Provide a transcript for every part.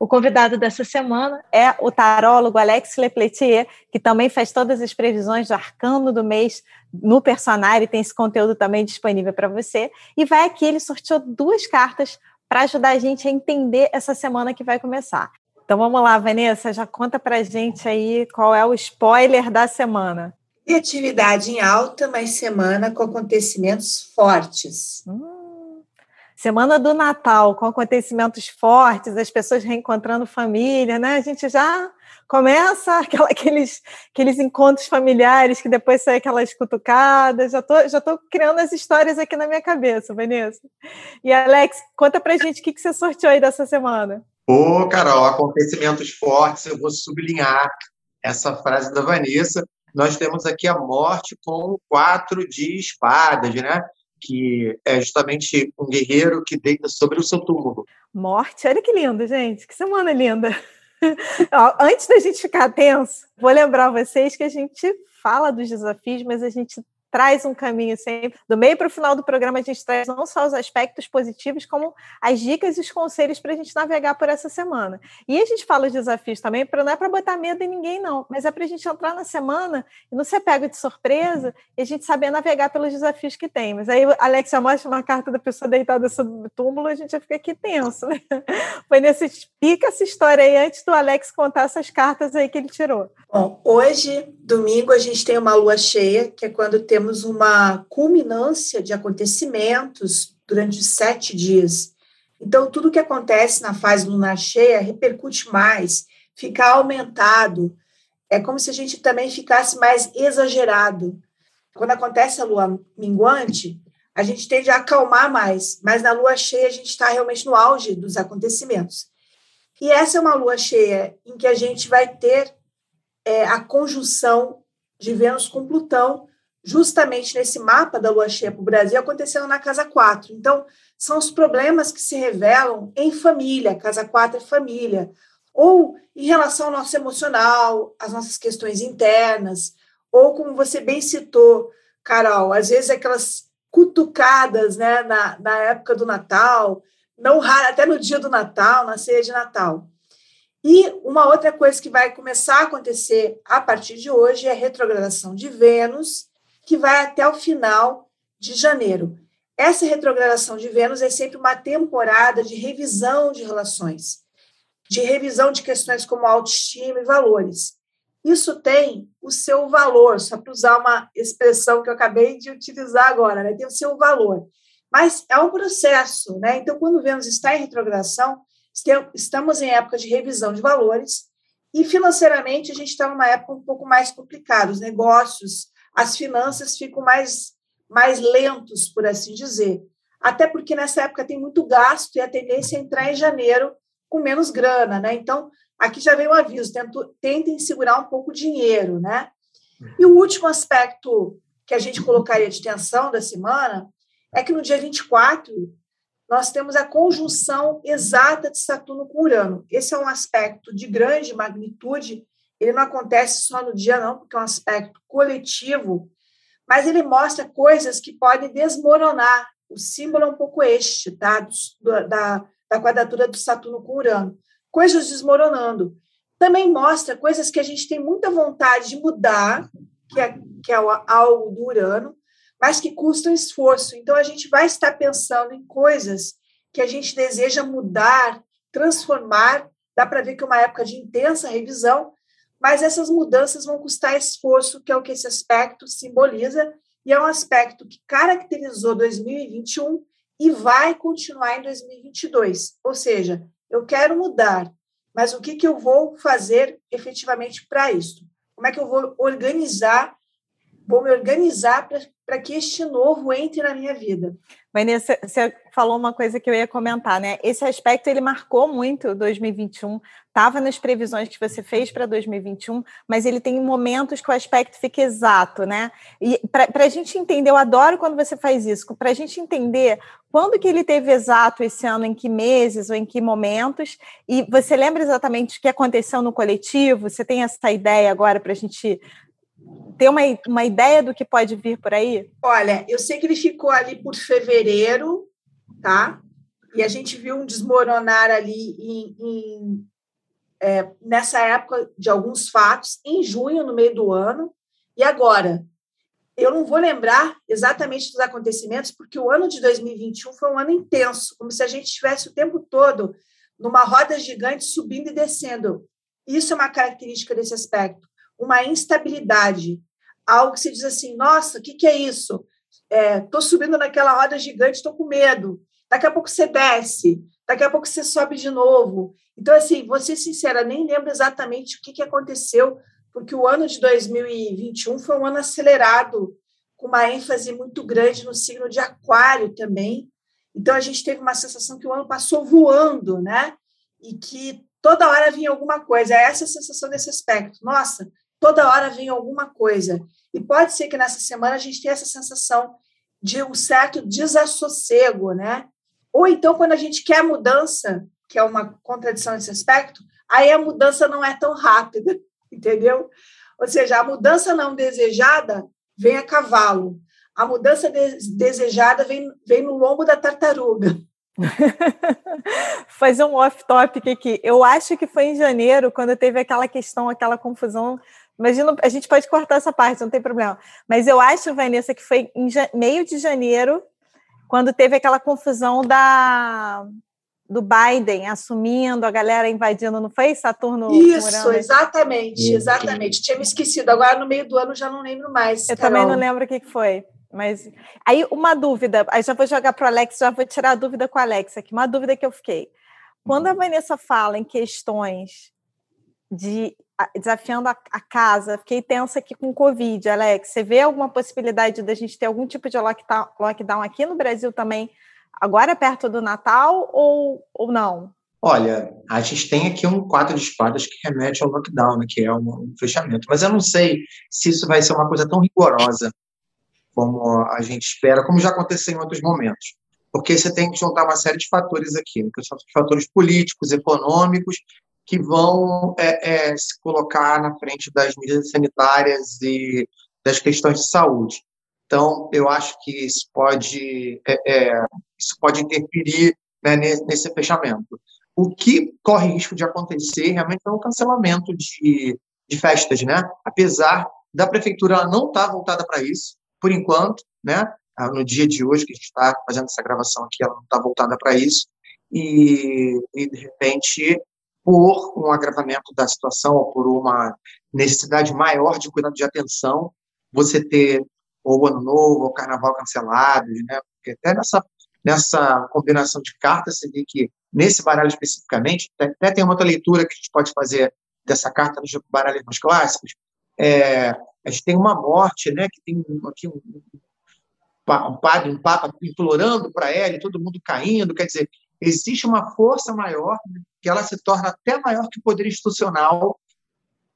O convidado dessa semana é o tarólogo Alex Lepletier, que também faz todas as previsões do arcano do mês no Personário, tem esse conteúdo também disponível para você. E vai aqui, ele sorteou duas cartas para ajudar a gente a entender essa semana que vai começar. Então vamos lá, Vanessa, já conta para a gente aí qual é o spoiler da semana. Criatividade em alta, mas semana com acontecimentos fortes. Hum. Semana do Natal, com acontecimentos fortes, as pessoas reencontrando família, né? A gente já começa aquela, aqueles, aqueles encontros familiares que depois sai aquelas cutucadas. Já tô, já tô criando as histórias aqui na minha cabeça, Vanessa. E Alex, conta pra gente o que, que você sorteou aí dessa semana. Ô, Carol, acontecimentos fortes, eu vou sublinhar essa frase da Vanessa. Nós temos aqui a morte com quatro de espadas, né? Que é justamente um guerreiro que deita sobre o seu túmulo. Morte, olha que lindo, gente, que semana linda. Antes da gente ficar tenso, vou lembrar vocês que a gente fala dos desafios, mas a gente traz um caminho sempre. Do meio para o final do programa, a gente traz não só os aspectos positivos, como as dicas e os conselhos para a gente navegar por essa semana. E a gente fala os desafios também, para não é para botar medo em ninguém, não, mas é para a gente entrar na semana e não ser pego de surpresa e a gente saber navegar pelos desafios que tem. Mas aí, Alex, mostra uma carta da pessoa deitada sobre o túmulo, a gente já fica aqui tenso, né? Foi nesse explica essa história aí antes do Alex contar essas cartas aí que ele tirou. Bom, hoje, domingo, a gente tem uma lua cheia, que é quando tem temos uma culminância de acontecimentos durante sete dias. Então, tudo que acontece na fase lunar cheia repercute mais, fica aumentado. É como se a gente também ficasse mais exagerado. Quando acontece a lua minguante, a gente tende a acalmar mais, mas na lua cheia a gente está realmente no auge dos acontecimentos. E essa é uma lua cheia em que a gente vai ter é, a conjunção de Vênus com Plutão justamente nesse mapa da lua cheia para o Brasil acontecendo na casa 4. Então, são os problemas que se revelam em família, casa 4 é família, ou em relação ao nosso emocional, as nossas questões internas, ou como você bem citou, Carol, às vezes aquelas cutucadas né, na, na época do Natal, não raro, até no dia do Natal, na ceia de Natal. E uma outra coisa que vai começar a acontecer a partir de hoje é a retrogradação de Vênus que vai até o final de janeiro. Essa retrogradação de Vênus é sempre uma temporada de revisão de relações, de revisão de questões como autoestima e valores. Isso tem o seu valor, só para usar uma expressão que eu acabei de utilizar agora, né? tem o seu valor. Mas é um processo, né? Então, quando Vênus está em retrogradação, estamos em época de revisão de valores e financeiramente a gente está numa época um pouco mais complicada. Os negócios, as finanças ficam mais, mais lentos, por assim dizer. Até porque nessa época tem muito gasto e a tendência é entrar em janeiro com menos grana, né? Então, aqui já vem o um aviso, tento, tentem segurar um pouco o dinheiro, né? E o último aspecto que a gente colocaria de tensão da semana é que no dia 24 nós temos a conjunção exata de Saturno com Urano. Esse é um aspecto de grande magnitude ele não acontece só no dia, não, porque é um aspecto coletivo, mas ele mostra coisas que podem desmoronar. O símbolo é um pouco este, tá? Do, da, da quadratura do Saturno com Urano. Coisas desmoronando. Também mostra coisas que a gente tem muita vontade de mudar, que é, que é algo do Urano, mas que custam esforço. Então, a gente vai estar pensando em coisas que a gente deseja mudar, transformar. Dá para ver que é uma época de intensa revisão, mas essas mudanças vão custar esforço, que é o que esse aspecto simboliza, e é um aspecto que caracterizou 2021 e vai continuar em 2022. Ou seja, eu quero mudar, mas o que, que eu vou fazer efetivamente para isso? Como é que eu vou organizar, vou me organizar para que este novo entre na minha vida. Vanessa, você falou uma coisa que eu ia comentar, né? Esse aspecto ele marcou muito 2021, estava nas previsões que você fez para 2021, mas ele tem momentos que o aspecto fica exato, né? E para a gente entender, eu adoro quando você faz isso, para a gente entender quando que ele teve exato esse ano, em que meses ou em que momentos, e você lembra exatamente o que aconteceu no coletivo? Você tem essa ideia agora para a gente ter uma, uma ideia do que pode vir por aí? Olha, eu sei que ele ficou ali por fevereiro, tá? E a gente viu um desmoronar ali em, em é, nessa época de alguns fatos, em junho, no meio do ano. E agora? Eu não vou lembrar exatamente dos acontecimentos, porque o ano de 2021 foi um ano intenso, como se a gente estivesse o tempo todo numa roda gigante subindo e descendo. Isso é uma característica desse aspecto uma instabilidade, algo que se diz assim, nossa, o que, que é isso? Estou é, subindo naquela roda gigante, estou com medo. Daqui a pouco você desce, daqui a pouco você sobe de novo. Então, assim, vou ser sincera, nem lembro exatamente o que, que aconteceu, porque o ano de 2021 foi um ano acelerado, com uma ênfase muito grande no signo de Aquário também. Então, a gente teve uma sensação que o ano passou voando, né? E que toda hora vinha alguma coisa. É essa a sensação desse aspecto. Nossa, toda hora vem alguma coisa. E pode ser que nessa semana a gente tenha essa sensação de um certo desassossego, né? Ou então, quando a gente quer mudança, que é uma contradição nesse aspecto, aí a mudança não é tão rápida, entendeu? Ou seja, a mudança não desejada vem a cavalo, a mudança desejada vem, vem no lombo da tartaruga. Fazer um off-topic aqui. Eu acho que foi em janeiro, quando teve aquela questão, aquela confusão Imagina, a gente pode cortar essa parte, não tem problema. Mas eu acho, Vanessa, que foi em meio de janeiro, quando teve aquela confusão da do Biden assumindo, a galera invadindo, não foi? Saturno. Isso, exatamente, exatamente. Tinha me esquecido. Agora, no meio do ano, já não lembro mais. Eu Carol. também não lembro o que foi. Mas aí, uma dúvida, aí já vou jogar para o Alex, já vou tirar a dúvida com o Alex aqui. Uma dúvida que eu fiquei. Quando a Vanessa fala em questões de desafiando a, a, casa. Fiquei tensa aqui com o Covid, Alex. Você vê alguma possibilidade da gente ter algum tipo de lockdown, lockdown aqui no Brasil também, agora perto do Natal, ou, ou não? Olha, a gente tem aqui um quadro de espadas que remete ao lockdown, né, que é um, um fechamento. Mas eu não sei se isso vai ser uma coisa tão rigorosa como a gente espera, como já aconteceu em outros momentos. Porque você tem que juntar uma série de fatores aqui, né, que são fatores políticos, econômicos que vão é, é, se colocar na frente das medidas sanitárias e das questões de saúde. Então, eu acho que isso pode, é, é isso pode interferir né, nesse fechamento. O que corre risco de acontecer realmente é o cancelamento de, de festas, né? Apesar da prefeitura não estar tá voltada para isso, por enquanto, né? Ah, no dia de hoje que a gente está fazendo essa gravação aqui, ela não está voltada para isso, e, e, de repente por um agravamento da situação ou por uma necessidade maior de cuidado de atenção, você ter ou o Ano Novo, ou Carnaval cancelados, né? Porque até nessa, nessa combinação de cartas, você vê que nesse baralho especificamente, até tem uma outra leitura que a gente pode fazer dessa carta nos baralhos mais clássicos, é, a gente tem uma morte, né? Que tem aqui um, um padre, um papa implorando para ela, e todo mundo caindo, quer dizer, existe uma força maior, que ela se torna até maior que o poder institucional,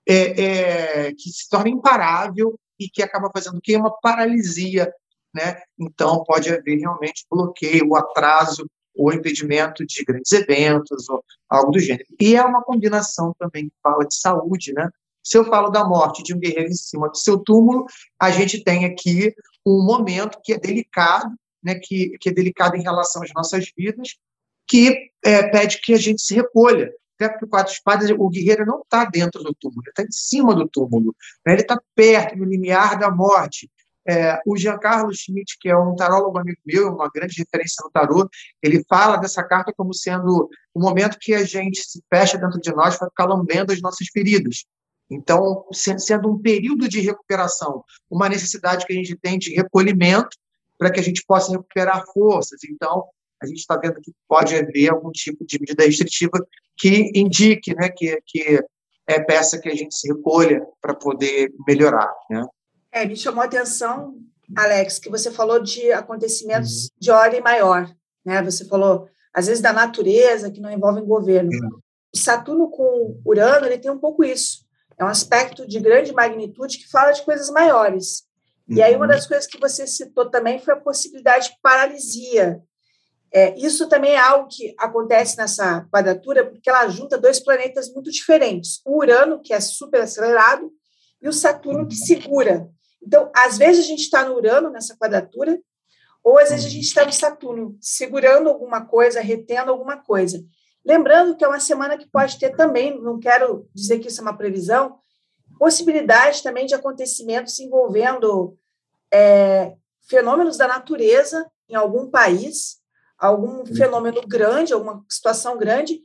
é, é, que se torna imparável e que acaba fazendo o quê? Uma paralisia. Né? Então, pode haver realmente bloqueio, atraso ou impedimento de grandes eventos, ou algo do gênero. E é uma combinação também que fala de saúde. Né? Se eu falo da morte de um guerreiro em cima do seu túmulo, a gente tem aqui um momento que é delicado, né, que, que é delicado em relação às nossas vidas, que é, pede que a gente se recolha. Até porque o quatro espadas, o guerreiro não está dentro do túmulo, ele está em cima do túmulo, né? ele está perto, no limiar da morte. É, o Giancarlo Schmidt, que é um tarólogo amigo meu, uma grande referência no tarô, ele fala dessa carta como sendo o momento que a gente se fecha dentro de nós para ficar lambendo as nossas feridas. Então, sendo um período de recuperação, uma necessidade que a gente tem de recolhimento para que a gente possa recuperar forças. Então, a gente está vendo que pode haver algum tipo de medida restritiva que indique né, que, que é peça que a gente se recolha para poder melhorar. Né? É, me chamou a atenção Alex, que você falou de acontecimentos uhum. de ordem maior, né? Você falou, às vezes, da natureza, que não envolvem governo. Uhum. Saturno com Urano, ele tem um pouco isso. É um aspecto de grande magnitude que fala de coisas maiores. Uhum. E aí, uma uhum. das coisas que você citou também foi a possibilidade de paralisia. É, isso também é algo que acontece nessa quadratura, porque ela junta dois planetas muito diferentes. O Urano, que é super acelerado, e o Saturno, que segura. Então, às vezes a gente está no Urano, nessa quadratura, ou às vezes a gente está no Saturno, segurando alguma coisa, retendo alguma coisa. Lembrando que é uma semana que pode ter também, não quero dizer que isso é uma previsão, possibilidade também de acontecimentos envolvendo é, fenômenos da natureza em algum país, algum fenômeno grande, alguma situação grande,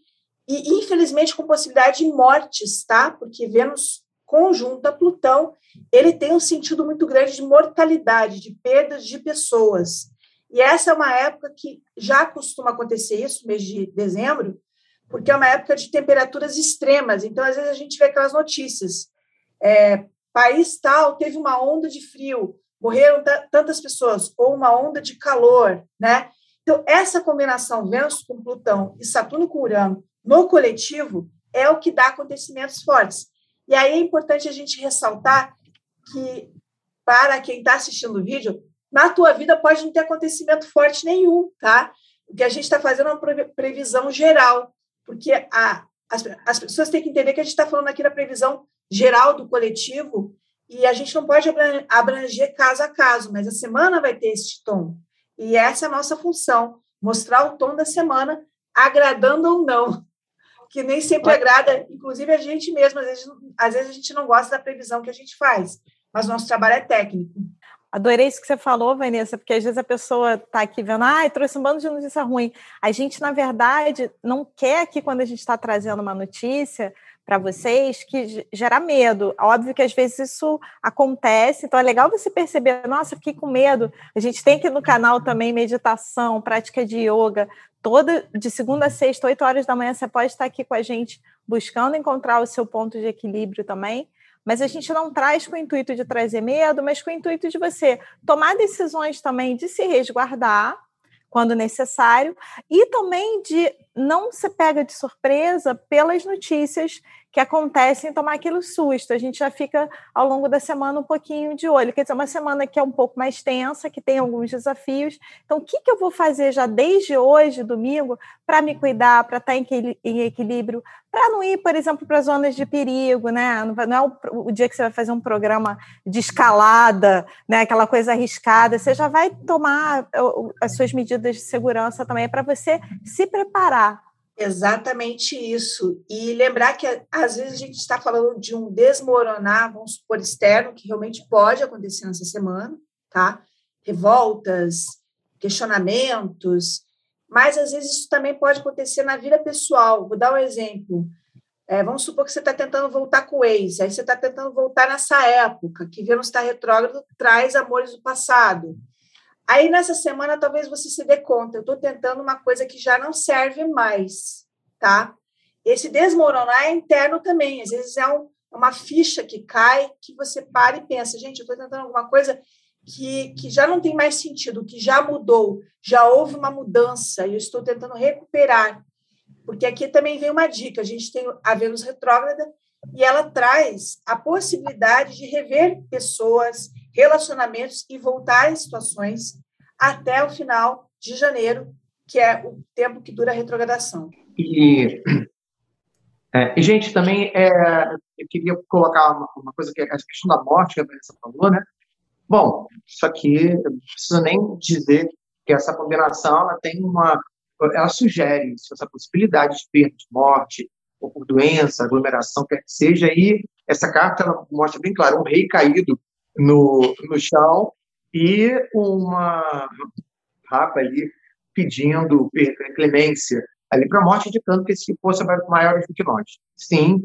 e infelizmente com possibilidade de mortes, tá? Porque Vênus conjunta Plutão, ele tem um sentido muito grande de mortalidade, de perdas de pessoas. E essa é uma época que já costuma acontecer isso, mês de dezembro, porque é uma época de temperaturas extremas. Então, às vezes, a gente vê aquelas notícias. É, país tal teve uma onda de frio, morreram tantas pessoas, ou uma onda de calor, né? Então, essa combinação Vênus com Plutão e Saturno com Urano no coletivo é o que dá acontecimentos fortes. E aí é importante a gente ressaltar que, para quem está assistindo o vídeo, na tua vida pode não ter acontecimento forte nenhum, tá? O que a gente está fazendo é uma previsão geral, porque a, as, as pessoas têm que entender que a gente está falando aqui da previsão geral do coletivo e a gente não pode abranger caso a caso, mas a semana vai ter esse tom. E essa é a nossa função, mostrar o tom da semana, agradando ou não que nem sempre agrada, inclusive a gente mesmo, às vezes, às vezes a gente não gosta da previsão que a gente faz, mas nosso trabalho é técnico. Adorei isso que você falou, Vanessa, porque às vezes a pessoa está aqui vendo, ah, trouxe um bando de notícia ruim. A gente, na verdade, não quer que quando a gente está trazendo uma notícia para vocês que gera medo. Óbvio que às vezes isso acontece, então é legal você perceber, nossa, fiquei com medo. A gente tem aqui no canal também meditação, prática de yoga, toda de segunda a sexta, 8 horas da manhã, você pode estar aqui com a gente buscando encontrar o seu ponto de equilíbrio também. Mas a gente não traz com o intuito de trazer medo, mas com o intuito de você tomar decisões também de se resguardar quando necessário e também de não se pega de surpresa pelas notícias que acontecem tomar aquele susto. A gente já fica ao longo da semana um pouquinho de olho. Quer dizer, uma semana que é um pouco mais tensa, que tem alguns desafios. Então, o que, que eu vou fazer já desde hoje, domingo, para me cuidar, para estar tá em equilíbrio, para não ir, por exemplo, para zonas de perigo, né? Não é o, dia que você vai fazer um programa de escalada, né? Aquela coisa arriscada. Você já vai tomar as suas medidas de segurança também para você se preparar Exatamente isso. E lembrar que às vezes a gente está falando de um desmoronar, vamos supor, externo, que realmente pode acontecer nessa semana, tá? Revoltas, questionamentos, mas às vezes isso também pode acontecer na vida pessoal. Vou dar um exemplo. É, vamos supor que você está tentando voltar com o ex, aí você está tentando voltar nessa época, que Vênus está retrógrado, traz amores do passado. Aí nessa semana talvez você se dê conta, eu estou tentando uma coisa que já não serve mais, tá? Esse desmoronar é interno também, às vezes é um, uma ficha que cai, que você para e pensa, gente, eu estou tentando alguma coisa que, que já não tem mais sentido, que já mudou, já houve uma mudança, e eu estou tentando recuperar. Porque aqui também vem uma dica, a gente tem a Vênus retrógrada, e ela traz a possibilidade de rever pessoas, relacionamentos e voltar em situações até o final de janeiro, que é o tempo que dura a retrogradação. E, é, gente, também é, eu queria colocar uma, uma, coisa que é a questão da morte que a Vanessa falou, né? Bom, isso aqui, eu não preciso nem dizer que essa combinação ela tem uma. Ela sugere essa possibilidade de perda de morte, ou por doença, aglomeração, quer que seja, e essa carta mostra bem claro um rei caído no, no chão e uma rapa ali pedindo clemência ali para a morte, indicando que esse fosse maior do que nós. Sim,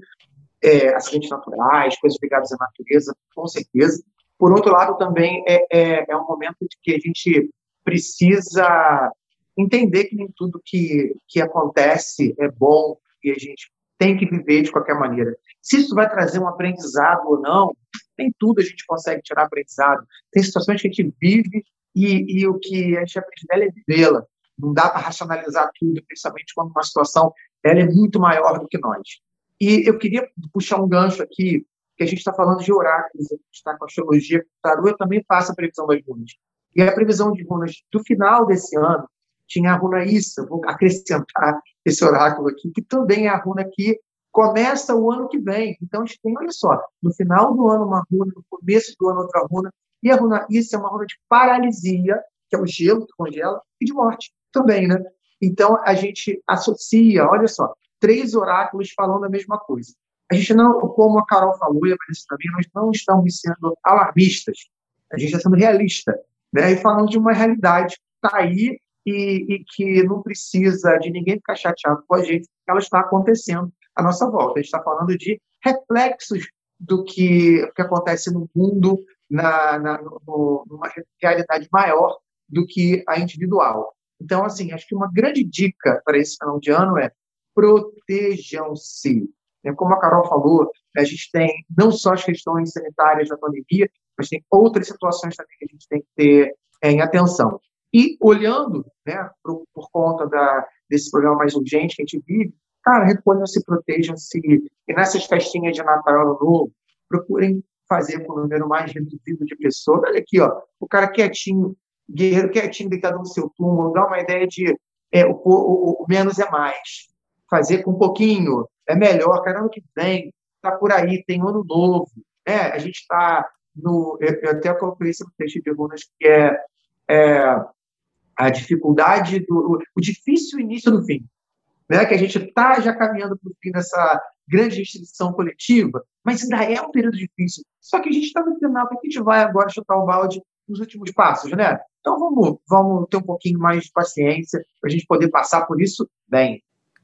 é, acidentes naturais, coisas ligadas à natureza, com certeza. Por outro lado, também é, é, é um momento de que a gente precisa entender que nem tudo que, que acontece é bom e a gente tem que viver de qualquer maneira. Se isso vai trazer um aprendizado ou não, nem tudo a gente consegue tirar aprendizado. Tem situações que a gente vive e, e o que a gente aprende dela é vivê-la. Não dá para racionalizar tudo, principalmente quando uma situação ela é muito maior do que nós. E eu queria puxar um gancho aqui, que a gente está falando de oráculos, a gente está com astrologia, tarô, eu também faço a previsão das runas. E a previsão de runas do final desse ano tinha a runa Issa, vou acrescentar esse oráculo aqui, que também é a runa que começa o ano que vem. Então, a gente tem, olha só, no final do ano uma runa, no começo do ano outra runa, e a runa Issa é uma runa de paralisia, que é o gelo que congela, e de morte também, né? Então, a gente associa, olha só, três oráculos falando a mesma coisa. A gente não, como a Carol falou e a Vanessa também, nós não estamos sendo alarmistas. A gente está sendo realista, né? E falando de uma realidade que está aí e, e, que não precisa de ninguém ficar chateado com a gente, ela está acontecendo à nossa volta. A gente está falando de reflexos do que, que acontece no mundo, na, na no, numa realidade maior do que a individual. Então, assim, acho que uma grande dica para esse final de ano é protejam-se. Né, como a Carol falou, a gente tem não só as questões sanitárias da pandemia, mas tem outras situações também que a gente tem que ter é, em atenção. E olhando né, por, por conta da, desse programa mais urgente que a gente vive, cara, recolham-se, protejam-se. E nessas festinhas de Natal Ano Novo, procurem fazer com o número mais reduzido de pessoas. Olha aqui, ó, o cara quietinho, guerreiro quietinho, deitado no seu túmulo, dá uma ideia de é, o, o, o, menos é mais. Fazer com um pouquinho é melhor. Cara, ano que vem, tá por aí, tem ano novo. Né? A gente está no. Eu, eu, até coloquei esse texto de runas que é, é a dificuldade, do, o difícil início do fim. Né? Que a gente está já caminhando para o fim dessa grande restrição coletiva, mas ainda é um período difícil. Só que a gente está no final, porque a gente vai agora chutar o balde nos últimos passos, né? Então vamos, vamos ter um pouquinho mais de paciência para a gente poder passar por isso bem.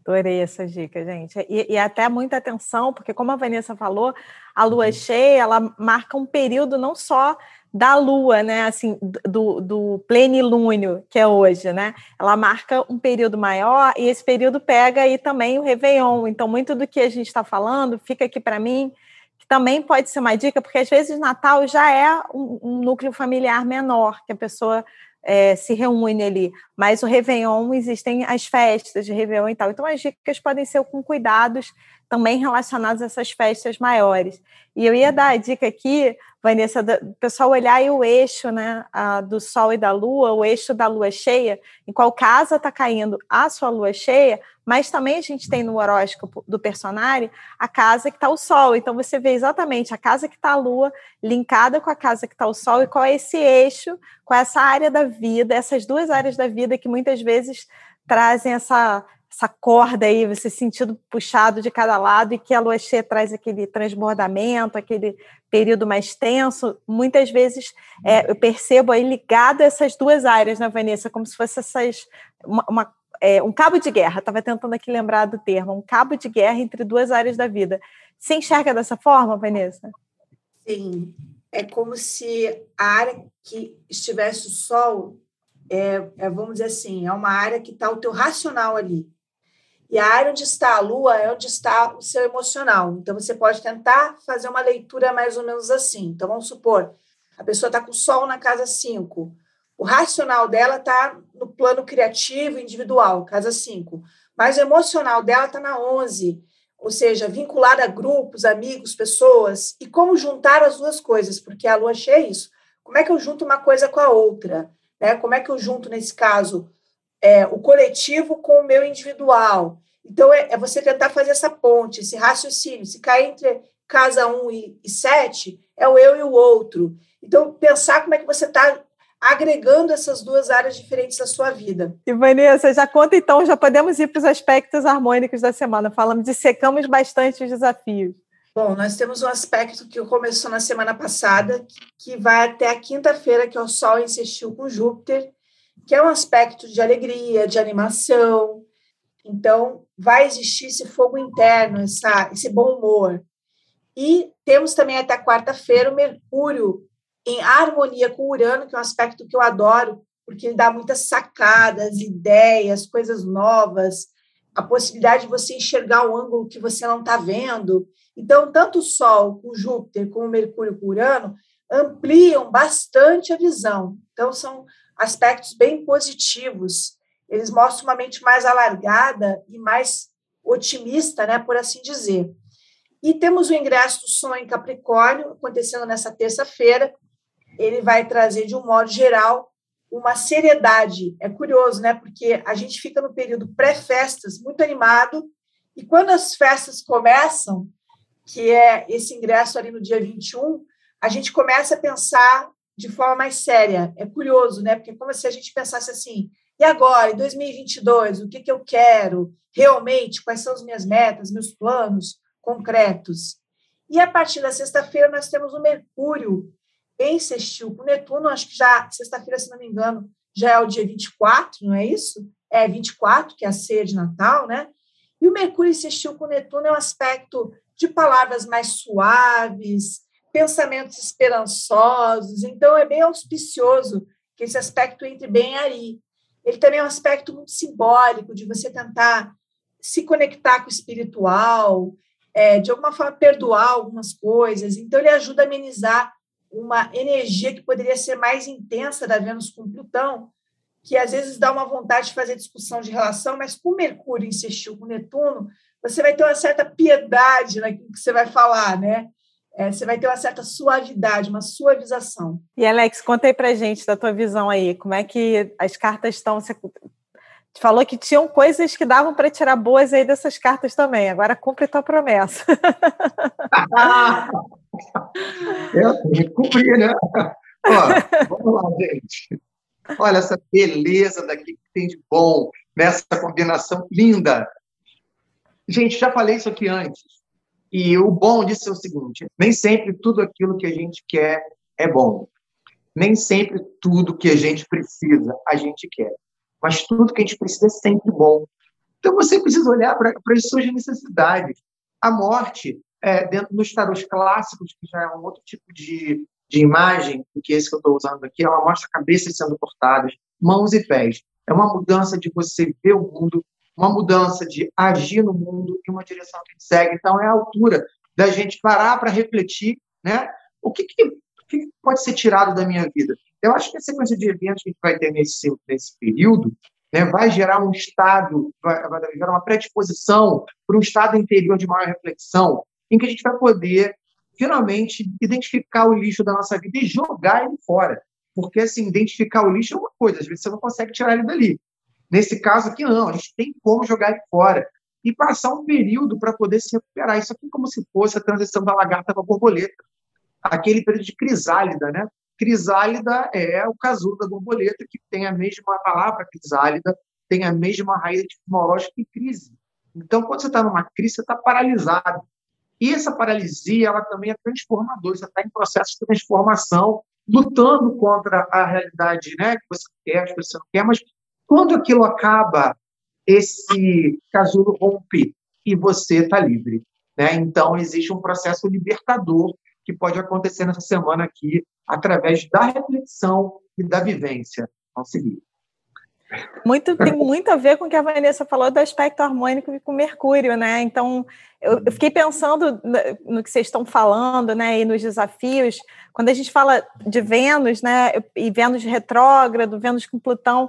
Adorei essa dica, gente. E, e, até muita atenção, porque como a Vanessa falou, a lua uhum. cheia, ela marca um período não só da lua, né, assim, do, do plenilúnio, que é hoje, né, ela marca um período maior e esse período pega aí também o Réveillon. Então, muito do que a gente está falando fica aqui para mim, que também pode ser uma dica, porque às vezes Natal já é um, um núcleo familiar menor, que a pessoa é, se reúne ali. Mas o Réveillon, existem as festas de Réveillon e tal. Então, as dicas podem ser com cuidados também relacionados a essas festas maiores. E eu ia dar a dica aqui, Vanessa, do pessoal olhar o eixo né, a, do Sol e da Lua, o eixo da Lua cheia, em qual casa está caindo a sua Lua cheia, mas também a gente tem no horóscopo do personagem a casa que está o Sol. Então você vê exatamente a casa que está a Lua linkada com a casa que está o Sol e qual é esse eixo, qual é essa área da vida, essas duas áreas da vida que muitas vezes trazem essa essa corda aí, você sentido puxado de cada lado e que a lua cheia traz aquele transbordamento, aquele período mais tenso, muitas vezes é, eu percebo aí ligado essas duas áreas, né, Vanessa, como se fosse essas uma, uma é, um cabo de guerra, estava tentando aqui lembrar do termo, um cabo de guerra entre duas áreas da vida. Você enxerga dessa forma, Vanessa? Sim, é como se a área que estivesse o sol, é, é vamos dizer assim, é uma área que está o teu racional ali. E a área onde está a lua é onde está o seu emocional. Então, você pode tentar fazer uma leitura mais ou menos assim. Então, vamos supor, a pessoa está com o sol na casa 5. O racional dela está no plano criativo, individual, casa 5. Mas o emocional dela está na 11, ou seja, vinculada a grupos, amigos, pessoas. E como juntar as duas coisas? Porque a lua cheia é isso. Como é que eu junto uma coisa com a outra? Né? Como é que eu junto, nesse caso, é, o coletivo com o meu individual. Então, é, é, você tentar fazer essa ponte, esse raciocínio. Se cair entre casa 1 e, e 7, é o eu e o outro. Então, pensar como é que você está agregando essas duas áreas diferentes da sua vida. E Vanessa, já conta então, já podemos ir para os aspectos harmônicos da semana. Falamos, dissecamos bastante os desafios. Bom, nós temos um aspecto que começou na semana passada, que vai até a quinta-feira, que é o Sol insistiu com Júpiter, que é um aspecto de alegria, de animação. Então, vai existir esse fogo interno, essa, esse bom humor. E temos também até quarta-feira o Mercúrio em harmonia com o Urano, que é um aspecto que eu adoro, porque ele dá muitas sacadas, ideias, coisas novas, a possibilidade de você enxergar o ângulo que você não está vendo. Então, tanto o Sol com Júpiter como o Mercúrio com Urano ampliam bastante a visão. Então, são aspectos bem positivos. Eles mostram uma mente mais alargada e mais otimista, né, por assim dizer. E temos o ingresso do Sol em Capricórnio, acontecendo nessa terça-feira. Ele vai trazer, de um modo geral, uma seriedade. É curioso, né? Porque a gente fica no período pré-festas muito animado, e quando as festas começam, que é esse ingresso ali no dia 21, a gente começa a pensar de forma mais séria. É curioso, né? Porque é como se a gente pensasse assim: e agora, em 2022, o que, que eu quero realmente? Quais são as minhas metas, meus planos concretos? E a partir da sexta-feira, nós temos o Mercúrio em sextil com Netuno, acho que já, sexta-feira, se não me engano, já é o dia 24, não é isso? É 24, que é a ceia de Natal, né? E o Mercúrio em sextil com Netuno é um aspecto de palavras mais suaves, pensamentos esperançosos, então é bem auspicioso que esse aspecto entre bem aí. Ele também é um aspecto muito simbólico de você tentar se conectar com o espiritual, é, de alguma forma perdoar algumas coisas. Então, ele ajuda a amenizar uma energia que poderia ser mais intensa da Vênus com Plutão, que às vezes dá uma vontade de fazer discussão de relação, mas com Mercúrio insistiu com Netuno, você vai ter uma certa piedade naquilo que você vai falar, né? É, você vai ter uma certa suavidade, uma suavização. E Alex, conta aí pra gente da tua visão aí, como é que as cartas estão. Você falou que tinham coisas que davam para tirar boas aí dessas cartas também. Agora cumpre tua promessa. Eu tenho que cumprir, né? Ó, vamos lá, gente. Olha essa beleza daqui que tem de bom nessa combinação linda. Gente, já falei isso aqui antes. E o bom disso é o seguinte: nem sempre tudo aquilo que a gente quer é bom. Nem sempre tudo que a gente precisa a gente quer. Mas tudo que a gente precisa é sempre bom. Então você precisa olhar para as suas necessidades. A morte é, dentro dos tarôs clássicos, que já é um outro tipo de, de imagem do que esse que eu estou usando aqui, ela mostra cabeças sendo cortadas, mãos e pés. É uma mudança de você ver o mundo, uma mudança de agir no mundo em uma direção que segue. Então, é a altura da gente parar para refletir, né? O que, que, que pode ser tirado da minha vida? Eu acho que a sequência de eventos que a gente vai ter nesse, nesse período né, vai gerar um estado, vai, vai gerar uma predisposição para um estado interior de maior reflexão, em que a gente vai poder finalmente identificar o lixo da nossa vida e jogar ele fora. Porque, assim, identificar o lixo é uma coisa, às vezes você não consegue tirar ele dali. Nesse caso aqui, não, a gente tem como jogar ele fora. E passar um período para poder se recuperar. Isso aqui é como se fosse a transição da lagarta para a borboleta. Aquele período de crisálida, né? Crisálida é o casulo da borboleta, que tem a mesma palavra crisálida, tem a mesma raiz etimológica que crise. Então, quando você está numa crise, você está paralisado. E essa paralisia, ela também é transformadora, você está em processo de transformação, lutando contra a realidade né, que você quer, que você não quer, mas quando aquilo acaba, esse casulo rompe e você está livre. Né? Então, existe um processo libertador que pode acontecer nessa semana aqui, através da reflexão e da vivência. Vamos seguir. Muito, tem muito a ver com o que a Vanessa falou do aspecto harmônico com Mercúrio, né? Então, eu, fiquei pensando no, no, que vocês estão falando, né? E nos desafios. Quando a gente fala de Vênus, né? E Vênus retrógrado, Vênus com Plutão,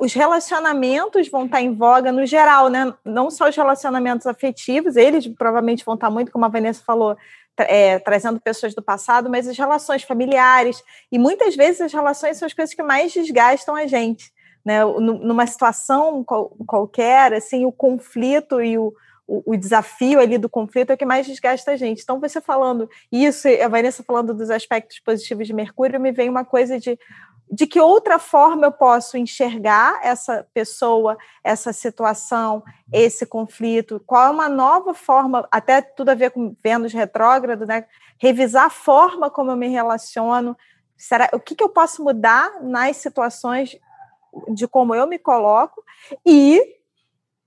os relacionamentos vão estar em voga no geral, né? Não só os relacionamentos afetivos, eles provavelmente vão estar muito, como a Vanessa falou, é, trazendo pessoas do passado, mas as relações familiares. E muitas vezes as relações são as coisas que mais desgastam a gente né? Numa situação qualquer, assim, o conflito e o, o, o, desafio ali do conflito é o que mais desgasta a gente. Então, você falando isso, a Vanessa falando dos aspectos positivos de Mercúrio, me vem uma coisa de de que outra forma eu posso enxergar essa pessoa, essa situação, esse conflito? Qual é uma nova forma, até tudo a ver com Vênus retrógrado, né? Revisar a forma como eu me relaciono. Será, o que, que eu posso mudar nas situações de como eu me coloco e,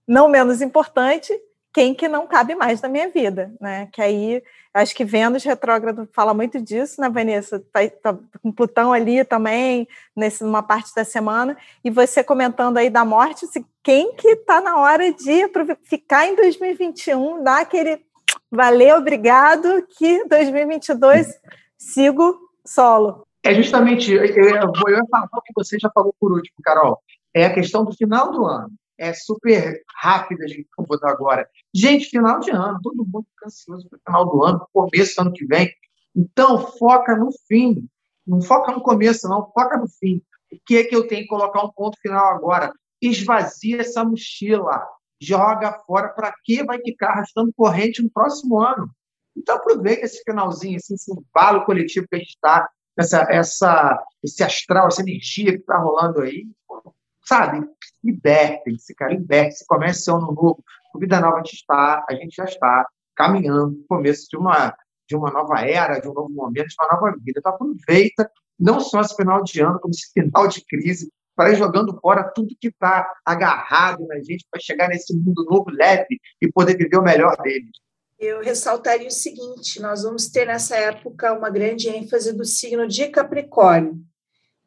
não menos importante, quem que não cabe mais na minha vida, né? Que aí, acho que Vênus retrógrado fala muito disso, né, Vanessa? Tá, tá, com Plutão ali também, nesse, numa parte da semana, e você comentando aí da morte, se, quem que tá na hora de ficar em 2021, dar aquele valeu, obrigado, que 2022 sigo solo. É justamente, eu, eu, eu ia falar o que você já falou por último, Carol, é a questão do final do ano é super rápida, a gente botar agora. Gente, final de ano, todo mundo fica ansioso para o final do ano, começo do ano que vem. Então, foca no fim. Não foca no começo, não, foca no fim. O que é que eu tenho que colocar um ponto final agora? Esvazia essa mochila. Joga fora. Para que vai ficar arrastando corrente no próximo ano? Então, aproveita esse finalzinho, assim, esse embalo coletivo que a gente está, essa, essa, esse astral, essa energia que está rolando aí sabe? Libertem-se, cara, libertem-se, comece ano novo, o Vida Nova a gente está, a gente já está caminhando no começo de uma, de uma nova era, de um novo momento, de uma nova vida. Então aproveita, não só esse final de ano, como esse final de crise, para ir jogando fora tudo que está agarrado na gente para chegar nesse mundo novo, leve, e poder viver o melhor dele. Eu ressaltaria o seguinte: nós vamos ter nessa época uma grande ênfase do signo de Capricórnio.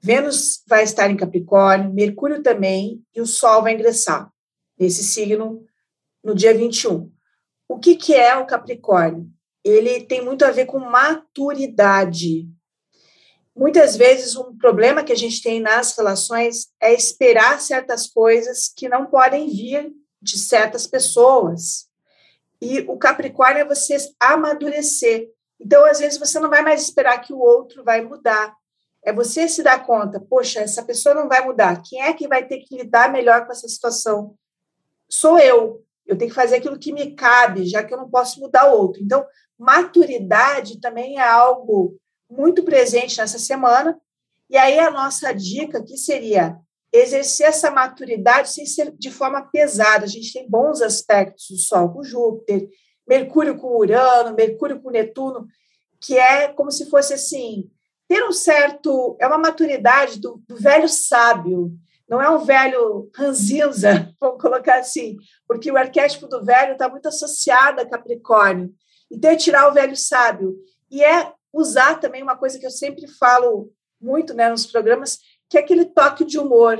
Vênus vai estar em Capricórnio, Mercúrio também, e o Sol vai ingressar nesse signo no dia 21. O que, que é o Capricórnio? Ele tem muito a ver com maturidade. Muitas vezes, um problema que a gente tem nas relações é esperar certas coisas que não podem vir de certas pessoas. E o Capricórnio é você amadurecer. Então, às vezes, você não vai mais esperar que o outro vai mudar. É você se dar conta, poxa, essa pessoa não vai mudar. Quem é que vai ter que lidar melhor com essa situação? Sou eu. Eu tenho que fazer aquilo que me cabe, já que eu não posso mudar outro. Então, maturidade também é algo muito presente nessa semana. E aí a nossa dica aqui seria exercer essa maturidade sem ser de forma pesada. A gente tem bons aspectos do Sol com Júpiter, Mercúrio com Urano, Mercúrio com Netuno, que é como se fosse assim, ter um certo. É uma maturidade do, do velho sábio, não é um velho ranzinza, vamos colocar assim, porque o arquétipo do velho está muito associado a Capricórnio. Então, é tirar o velho sábio. E é usar também uma coisa que eu sempre falo muito né, nos programas, que é aquele toque de humor.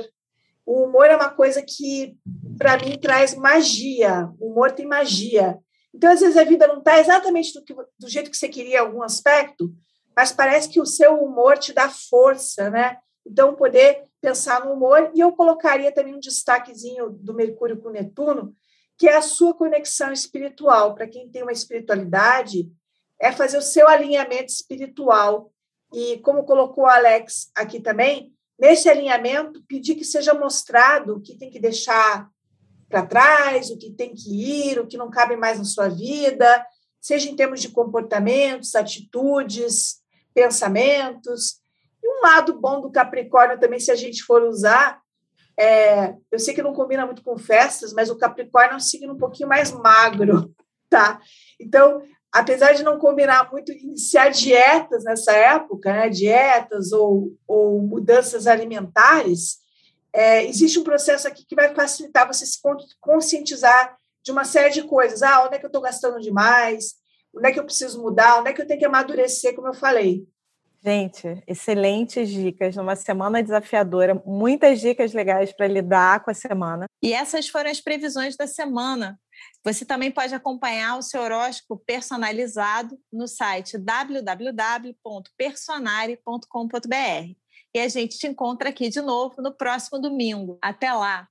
O humor é uma coisa que, para mim, traz magia. O humor tem magia. Então, às vezes, a vida não está exatamente do, que, do jeito que você queria em algum aspecto, mas parece que o seu humor te dá força, né? Então, poder pensar no humor, e eu colocaria também um destaquezinho do Mercúrio com Netuno, que é a sua conexão espiritual. Para quem tem uma espiritualidade, é fazer o seu alinhamento espiritual. E como colocou o Alex aqui também, nesse alinhamento, pedir que seja mostrado o que tem que deixar para trás, o que tem que ir, o que não cabe mais na sua vida, seja em termos de comportamentos, atitudes, pensamentos. E um lado bom do Capricórnio também, se a gente for usar, é, eu sei que não combina muito com festas, mas o Capricórnio é um signo um pouquinho mais magro, tá? Então, apesar de não combinar muito iniciar dietas nessa época, né, dietas ou, ou mudanças alimentares, é, existe um processo aqui que vai facilitar você se conscientizar de uma série de coisas. Ah, onde é que eu estou gastando demais? Onde é que eu preciso mudar, onde é que eu tenho que amadurecer, como eu falei. Gente, excelentes dicas numa semana desafiadora, muitas dicas legais para lidar com a semana. E essas foram as previsões da semana. Você também pode acompanhar o seu horóscopo personalizado no site www.personare.com.br. E a gente te encontra aqui de novo no próximo domingo. Até lá!